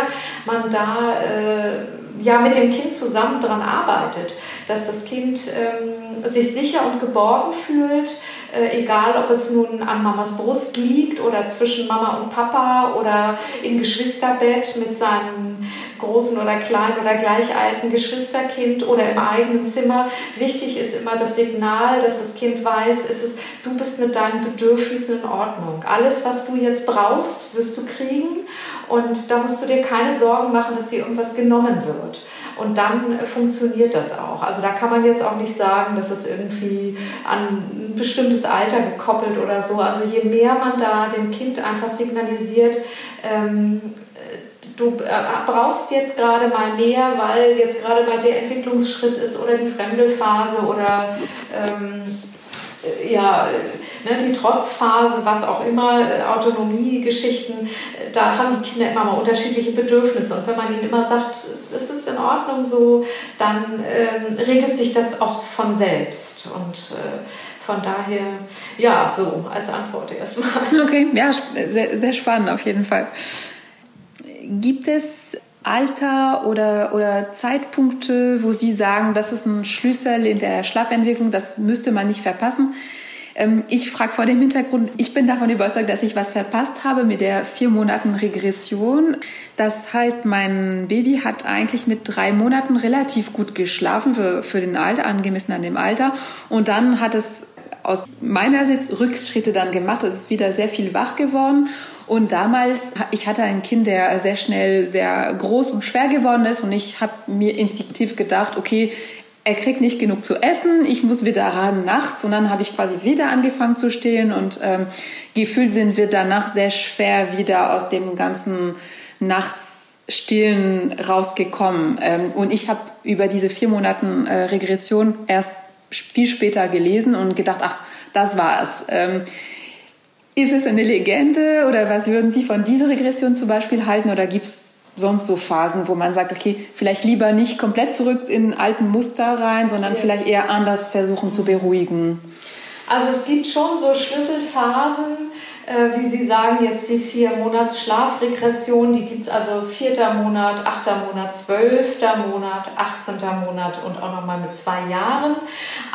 man da äh, ja mit dem Kind zusammen daran arbeitet, dass das Kind ähm, sich sicher und geborgen fühlt, äh, egal ob es nun an Mamas Brust liegt oder zwischen Mama und Papa oder im Geschwisterbett mit seinem großen oder kleinen oder gleich alten Geschwisterkind oder im eigenen Zimmer. Wichtig ist immer das Signal, dass das Kind weiß, ist es, du bist mit deinen Bedürfnissen in Ordnung. Alles, was du jetzt brauchst, wirst du kriegen und da musst du dir keine Sorgen machen, dass dir irgendwas genommen wird. Und dann funktioniert das auch. Also da kann man jetzt auch nicht sagen, dass es irgendwie an ein bestimmtes Alter gekoppelt oder so. Also je mehr man da dem Kind einfach signalisiert, ähm, du äh, brauchst jetzt gerade mal mehr, weil jetzt gerade mal der Entwicklungsschritt ist oder die Fremdelphase oder ähm, äh, ja, ne, die Trotzphase, was auch immer, äh, Autonomiegeschichten, da haben die Kinder immer mal unterschiedliche Bedürfnisse. Und wenn man ihnen immer sagt, es ist in Ordnung so, dann ähm, regelt sich das auch von selbst. Und äh, von daher, ja, so als Antwort erstmal. Okay, ja, sehr, sehr spannend auf jeden Fall. Gibt es Alter oder, oder Zeitpunkte, wo Sie sagen, das ist ein Schlüssel in der Schlafentwicklung, das müsste man nicht verpassen? Ähm, ich frage vor dem Hintergrund, ich bin davon überzeugt, dass ich was verpasst habe mit der vier Monaten Regression. Das heißt, mein Baby hat eigentlich mit drei Monaten relativ gut geschlafen für, für den Alter, angemessen an dem Alter. Und dann hat es aus meiner Sicht Rückschritte dann gemacht. Es ist wieder sehr viel wach geworden. Und damals, ich hatte ein Kind, der sehr schnell sehr groß und schwer geworden ist und ich habe mir instinktiv gedacht, okay, er kriegt nicht genug zu essen, ich muss wieder ran nachts und dann habe ich quasi wieder angefangen zu stillen und ähm, gefühlt sind wir danach sehr schwer wieder aus dem ganzen Nachtsstillen rausgekommen. Ähm, und ich habe über diese vier Monaten äh, Regression erst viel später gelesen und gedacht, ach, das war's. Ähm, ist es eine Legende oder was würden Sie von dieser Regression zum Beispiel halten oder gibt es sonst so Phasen, wo man sagt, okay, vielleicht lieber nicht komplett zurück in alten Muster rein, sondern ja. vielleicht eher anders versuchen zu beruhigen? Also es gibt schon so Schlüsselphasen, äh, wie Sie sagen, jetzt die vier Monats Schlafregression, die gibt es also vierter Monat, achter Monat, zwölfter Monat, achtzehnter Monat und auch nochmal mit zwei Jahren.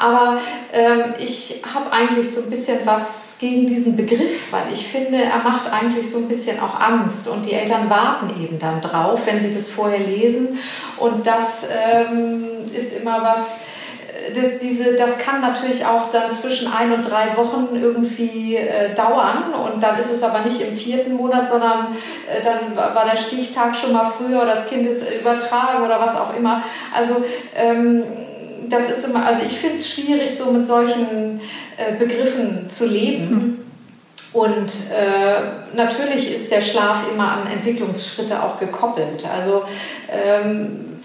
Aber ähm, ich habe eigentlich so ein bisschen was gegen diesen Begriff, weil ich finde, er macht eigentlich so ein bisschen auch Angst und die Eltern warten eben dann drauf, wenn sie das vorher lesen. Und das ähm, ist immer was, das, diese, das kann natürlich auch dann zwischen ein und drei Wochen irgendwie äh, dauern und dann ist es aber nicht im vierten Monat, sondern äh, dann war der Stichtag schon mal früher oder das Kind ist übertragen oder was auch immer. Also ähm, das ist immer, also ich finde es schwierig, so mit solchen äh, Begriffen zu leben. Mhm. Und äh, natürlich ist der Schlaf immer an Entwicklungsschritte auch gekoppelt. Also ähm,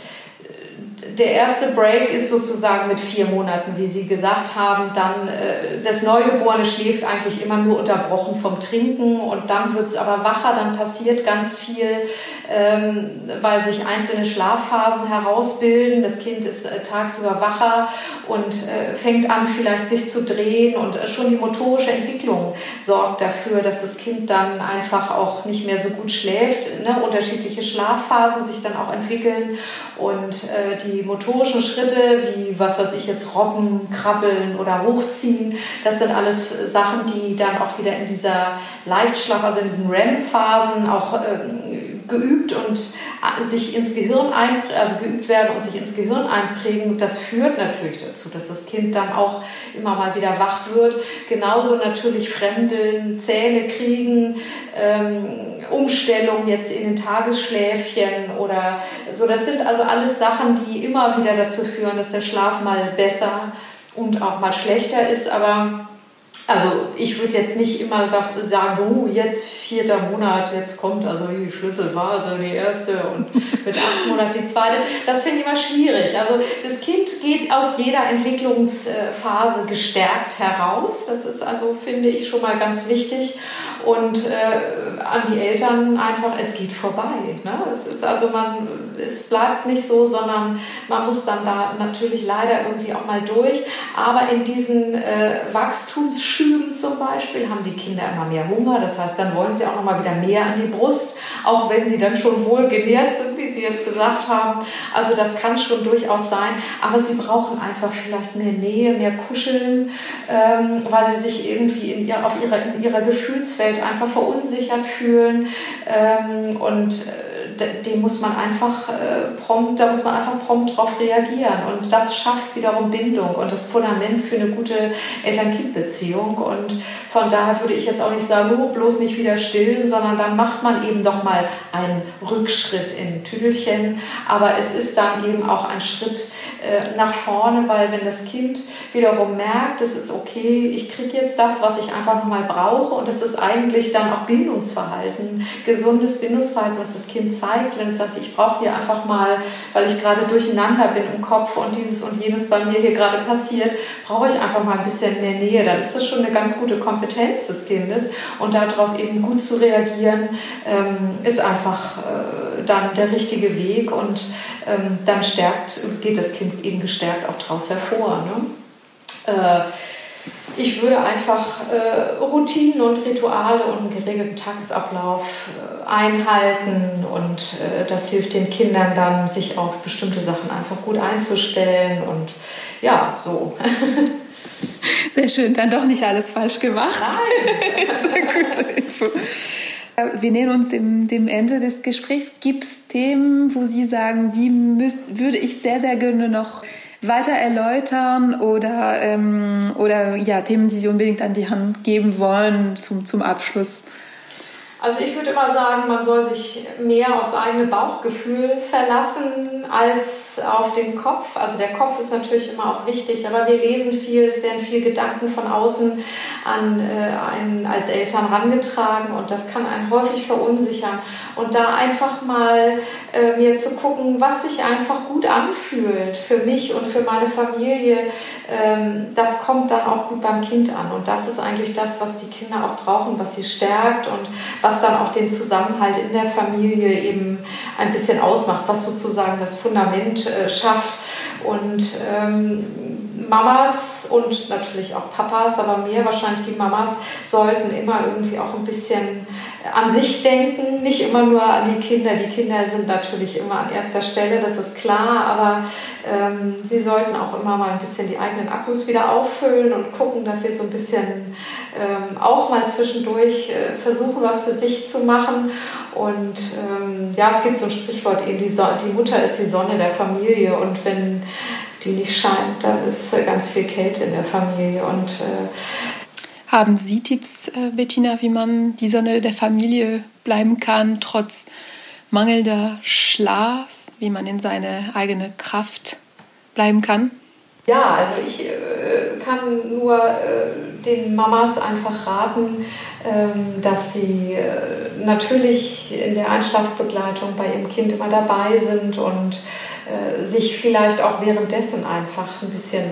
der erste Break ist sozusagen mit vier Monaten, wie Sie gesagt haben. Dann äh, das Neugeborene schläft eigentlich immer nur unterbrochen vom Trinken und dann wird es aber wacher, dann passiert ganz viel. Ähm, weil sich einzelne Schlafphasen herausbilden. Das Kind ist äh, tagsüber wacher und äh, fängt an, vielleicht sich zu drehen und äh, schon die motorische Entwicklung sorgt dafür, dass das Kind dann einfach auch nicht mehr so gut schläft. Ne? Unterschiedliche Schlafphasen sich dann auch entwickeln und äh, die motorischen Schritte, wie was weiß ich jetzt, Robben, Krabbeln oder Hochziehen, das sind alles Sachen, die dann auch wieder in dieser Leichtschlaf, also in diesen REM-Phasen auch ähm, geübt und äh, sich ins Gehirn ein, also geübt werden und sich ins Gehirn einprägen. Das führt natürlich dazu, dass das Kind dann auch immer mal wieder wach wird. Genauso natürlich Fremdeln, Zähne kriegen, ähm, Umstellung jetzt in den Tagesschläfchen oder so. Das sind also alles Sachen, die immer wieder dazu führen, dass der Schlaf mal besser und auch mal schlechter ist. Aber also ich würde jetzt nicht immer sagen, so jetzt vierter Monat, jetzt kommt also die Schlüsselphase, die erste und mit acht Monaten die zweite. Das finde ich immer schwierig. Also das Kind geht aus jeder Entwicklungsphase gestärkt heraus. Das ist also, finde ich, schon mal ganz wichtig. Und äh, an die Eltern einfach, es geht vorbei. Ne? Es ist also man, es bleibt nicht so, sondern man muss dann da natürlich leider irgendwie auch mal durch. Aber in diesen äh, Wachstums Schüben zum Beispiel haben die Kinder immer mehr Hunger. Das heißt, dann wollen sie auch noch mal wieder mehr an die Brust, auch wenn sie dann schon wohl genährt sind, Sie jetzt gesagt haben. Also das kann schon durchaus sein. Aber sie brauchen einfach vielleicht mehr Nähe, mehr Kuscheln, ähm, weil sie sich irgendwie in, ihr, auf ihrer, in ihrer Gefühlswelt einfach verunsichert fühlen. Ähm, und äh, dem muss man einfach äh, prompt, da muss man einfach prompt drauf reagieren. Und das schafft wiederum Bindung und das Fundament für eine gute Eltern-Kind-Beziehung. Und von daher würde ich jetzt auch nicht sagen, oh, bloß nicht wieder stillen, sondern dann macht man eben doch mal einen Rückschritt in Tüdelchen. Aber es ist dann eben auch ein Schritt äh, nach vorne, weil wenn das Kind wiederum merkt, es ist okay, ich kriege jetzt das, was ich einfach nochmal brauche und es ist eigentlich dann auch Bindungsverhalten, gesundes Bindungsverhalten, was das Kind zeigt, wenn es sagt, ich brauche hier einfach mal, weil ich gerade durcheinander bin im Kopf und dieses und jenes bei mir hier gerade passiert, brauche ich einfach mal ein bisschen mehr Nähe. Dann ist das schon eine ganz gute Kompetenz des Kindes und darauf eben gut zu reagieren, ähm, ist einfach äh, dann der richtige Weg und ähm, dann stärkt, geht das Kind eben gestärkt auch daraus hervor. Ne? Ich würde einfach äh, Routinen und Rituale und einen geregelten Tagesablauf äh, einhalten und äh, das hilft den Kindern dann, sich auf bestimmte Sachen einfach gut einzustellen und ja, so. Sehr schön, dann doch nicht alles falsch gemacht. Nein. Sehr gute Info. Äh, wir nähern uns dem, dem Ende des Gesprächs. Gibt es Themen, wo Sie sagen, die müsst, würde ich sehr, sehr gerne noch weiter erläutern oder, ähm, oder ja, Themen, die Sie unbedingt an die Hand geben wollen zum, zum Abschluss? Also ich würde immer sagen, man soll sich mehr aufs eigene Bauchgefühl verlassen als auf den Kopf. Also der Kopf ist natürlich immer auch wichtig, aber wir lesen viel, es werden viel Gedanken von außen an äh, einen als Eltern rangetragen und das kann einen häufig verunsichern. Und da einfach mal äh, mir zu gucken, was sich einfach gut anfühlt für mich und für meine Familie, ähm, das kommt dann auch gut beim Kind an. Und das ist eigentlich das, was die Kinder auch brauchen, was sie stärkt und was was dann auch den Zusammenhalt in der Familie eben ein bisschen ausmacht, was sozusagen das Fundament äh, schafft. Und ähm, Mamas und natürlich auch Papas, aber mehr wahrscheinlich die Mamas, sollten immer irgendwie auch ein bisschen an sich denken, nicht immer nur an die Kinder. Die Kinder sind natürlich immer an erster Stelle, das ist klar, aber ähm, sie sollten auch immer mal ein bisschen die eigenen Akkus wieder auffüllen und gucken, dass sie so ein bisschen ähm, auch mal zwischendurch äh, versuchen, was für sich zu machen. Und ähm, ja, es gibt so ein Sprichwort eben, die, so die Mutter ist die Sonne der Familie und wenn die nicht scheint, dann ist ganz viel Kälte in der Familie. Und, äh Haben Sie Tipps, äh, Bettina, wie man die Sonne der Familie bleiben kann, trotz mangelnder Schlaf, wie man in seine eigene Kraft bleiben kann? Ja, also ich äh, kann nur äh, den Mamas einfach raten, ähm, dass sie äh, natürlich in der Einschlafbegleitung bei ihrem Kind immer dabei sind und äh, sich vielleicht auch währenddessen einfach ein bisschen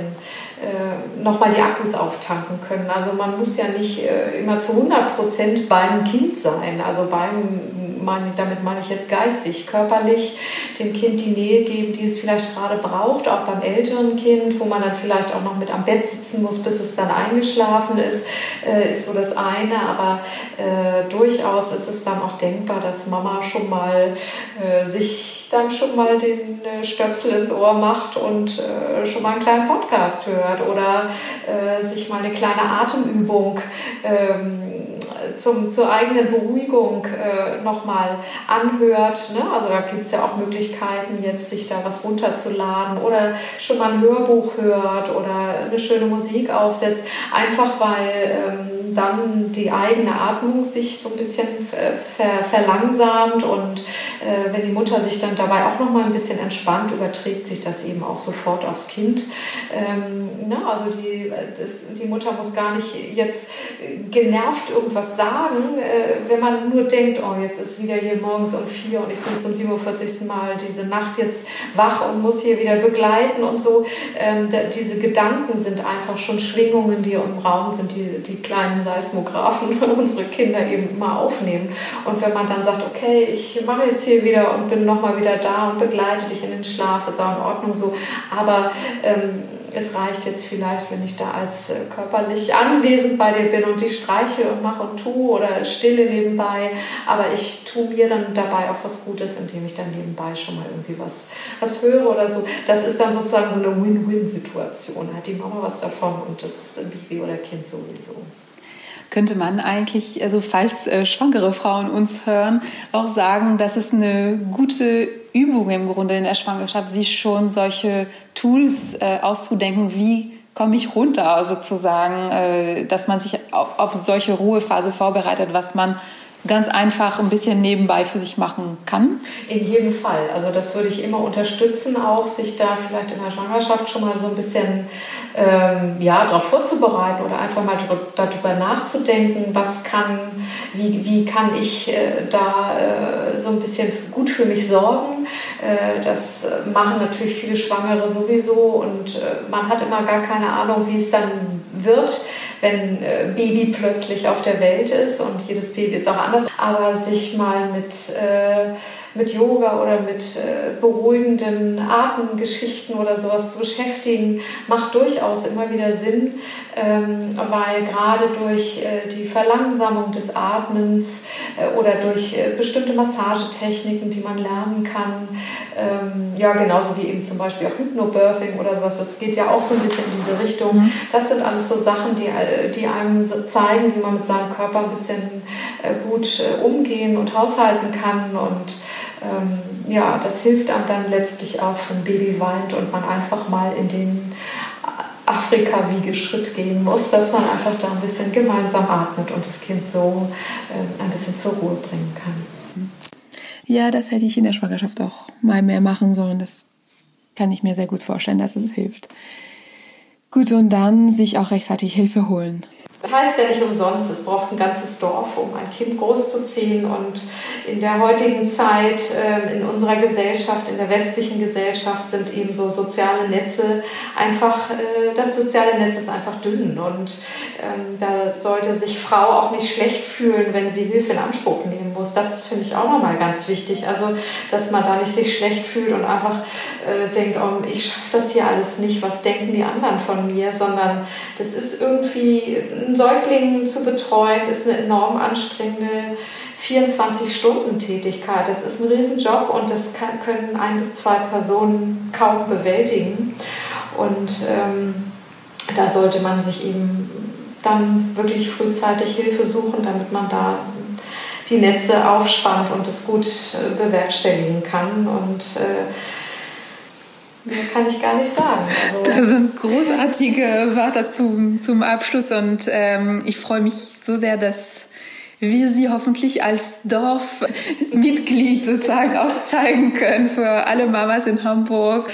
äh, nochmal die Akkus auftanken können. Also man muss ja nicht äh, immer zu 100 Prozent beim Kind sein, also beim meine, damit meine ich jetzt geistig, körperlich dem Kind die Nähe geben, die es vielleicht gerade braucht, auch beim älteren Kind, wo man dann vielleicht auch noch mit am Bett sitzen muss, bis es dann eingeschlafen ist, äh, ist so das eine. Aber äh, durchaus ist es dann auch denkbar, dass Mama schon mal äh, sich dann schon mal den äh, Stöpsel ins Ohr macht und äh, schon mal einen kleinen Podcast hört oder äh, sich mal eine kleine Atemübung ähm, zum, zur eigenen Beruhigung nochmal anhört. Ne? Also da gibt es ja auch Möglichkeiten, jetzt sich da was runterzuladen oder schon mal ein Hörbuch hört oder eine schöne Musik aufsetzt, einfach weil ähm, dann die eigene Atmung sich so ein bisschen ver verlangsamt und äh, wenn die Mutter sich dann dabei auch noch mal ein bisschen entspannt, überträgt sich das eben auch sofort aufs Kind. Ähm, na, ne, also die, das, die Mutter muss gar nicht jetzt genervt irgendwas sagen, äh, wenn man nur denkt, oh, jetzt ist wieder hier morgens um vier und ich bin zum 47. Mal diese Nacht jetzt wach und muss hier wieder begleiten und so. Ähm, da, diese Gedanken sind einfach schon Schwingungen, die im Raum sind, die die kleinen Seismographen unsere Kinder eben immer aufnehmen. Und wenn man dann sagt, okay, ich mache jetzt hier wieder und bin nochmal wieder da und begleite dich in den Schlaf, ist auch in Ordnung so. Aber ähm, es reicht jetzt vielleicht, wenn ich da als äh, körperlich anwesend bei dir bin und die streiche und mache und tue oder stille nebenbei. Aber ich tue mir dann dabei auch was Gutes, indem ich dann nebenbei schon mal irgendwie was, was höre oder so. Das ist dann sozusagen so eine Win-Win-Situation. Hat die Mama was davon und das Baby oder Kind sowieso könnte man eigentlich, also falls äh, schwangere Frauen uns hören, auch sagen, dass es eine gute Übung im Grunde in der Schwangerschaft, sich schon solche Tools äh, auszudenken, wie komme ich runter sozusagen, äh, dass man sich auf, auf solche Ruhephase vorbereitet, was man ganz einfach ein bisschen nebenbei für sich machen kann? In jedem Fall. Also das würde ich immer unterstützen, auch sich da vielleicht in der Schwangerschaft schon mal so ein bisschen ähm, ja, darauf vorzubereiten oder einfach mal darüber nachzudenken, was kann, wie, wie kann ich äh, da äh, so ein bisschen gut für mich sorgen. Äh, das machen natürlich viele Schwangere sowieso und äh, man hat immer gar keine Ahnung, wie es dann wird wenn äh, Baby plötzlich auf der Welt ist und jedes Baby ist auch anders, aber sich mal mit äh, mit Yoga oder mit äh, beruhigenden Atemgeschichten oder sowas zu beschäftigen, macht durchaus immer wieder Sinn, ähm, weil gerade durch äh, die Verlangsamung des Atmens äh, oder durch bestimmte Massagetechniken, die man lernen kann, ähm, ja genauso wie eben zum Beispiel auch Hypnobirthing oder sowas, das geht ja auch so ein bisschen in diese Richtung. Mhm. Das sind alles so Sachen, die, die einem zeigen, wie man mit seinem Körper ein bisschen gut umgehen und haushalten kann und ähm, ja, das hilft einem dann letztlich auch, wenn Baby weint und man einfach mal in den Afrika-Wiegeschritt gehen muss, dass man einfach da ein bisschen gemeinsam atmet und das Kind so äh, ein bisschen zur Ruhe bringen kann. Ja, das hätte ich in der Schwangerschaft auch mal mehr machen sollen. Das kann ich mir sehr gut vorstellen, dass es hilft. Gut, und dann sich auch rechtzeitig Hilfe holen. Das heißt ja nicht umsonst, es braucht ein ganzes Dorf, um ein Kind großzuziehen. Und in der heutigen Zeit, ähm, in unserer Gesellschaft, in der westlichen Gesellschaft sind eben so soziale Netze einfach, äh, das soziale Netz ist einfach dünn. Und ähm, da sollte sich Frau auch nicht schlecht fühlen, wenn sie Hilfe in Anspruch nehmen muss. Das finde ich auch nochmal ganz wichtig. Also, dass man da nicht sich schlecht fühlt und einfach äh, denkt, oh, ich schaffe das hier alles nicht, was denken die anderen von mir, sondern das ist irgendwie einen Säugling zu betreuen, ist eine enorm anstrengende 24-Stunden-Tätigkeit. Das ist ein Riesenjob und das kann, können ein bis zwei Personen kaum bewältigen. Und ähm, da sollte man sich eben dann wirklich frühzeitig Hilfe suchen, damit man da die Netze aufspannt und es gut äh, bewerkstelligen kann. Und äh, kann ich gar nicht sagen. Also das sind großartige Wörter zum, zum Abschluss und ähm, ich freue mich so sehr, dass wir sie hoffentlich als Dorfmitglied sozusagen aufzeigen können für alle Mamas in Hamburg.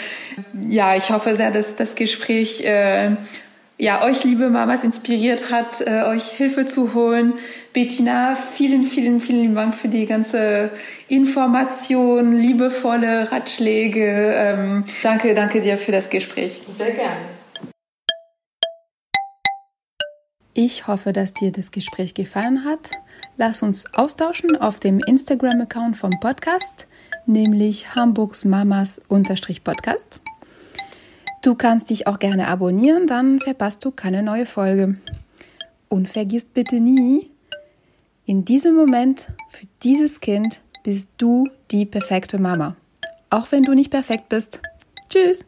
Ja, ich hoffe sehr, dass das Gespräch äh, ja, euch, liebe Mamas, inspiriert hat, äh, euch Hilfe zu holen. Bettina, vielen, vielen, vielen Dank für die ganze Information, liebevolle Ratschläge. Ähm, danke, danke dir für das Gespräch. Sehr gerne. Ich hoffe, dass dir das Gespräch gefallen hat. Lass uns austauschen auf dem Instagram-Account vom Podcast, nämlich Hamburgs Mamas Podcast. Du kannst dich auch gerne abonnieren, dann verpasst du keine neue Folge. Und vergiss bitte nie, in diesem Moment für dieses Kind bist du die perfekte Mama. Auch wenn du nicht perfekt bist. Tschüss!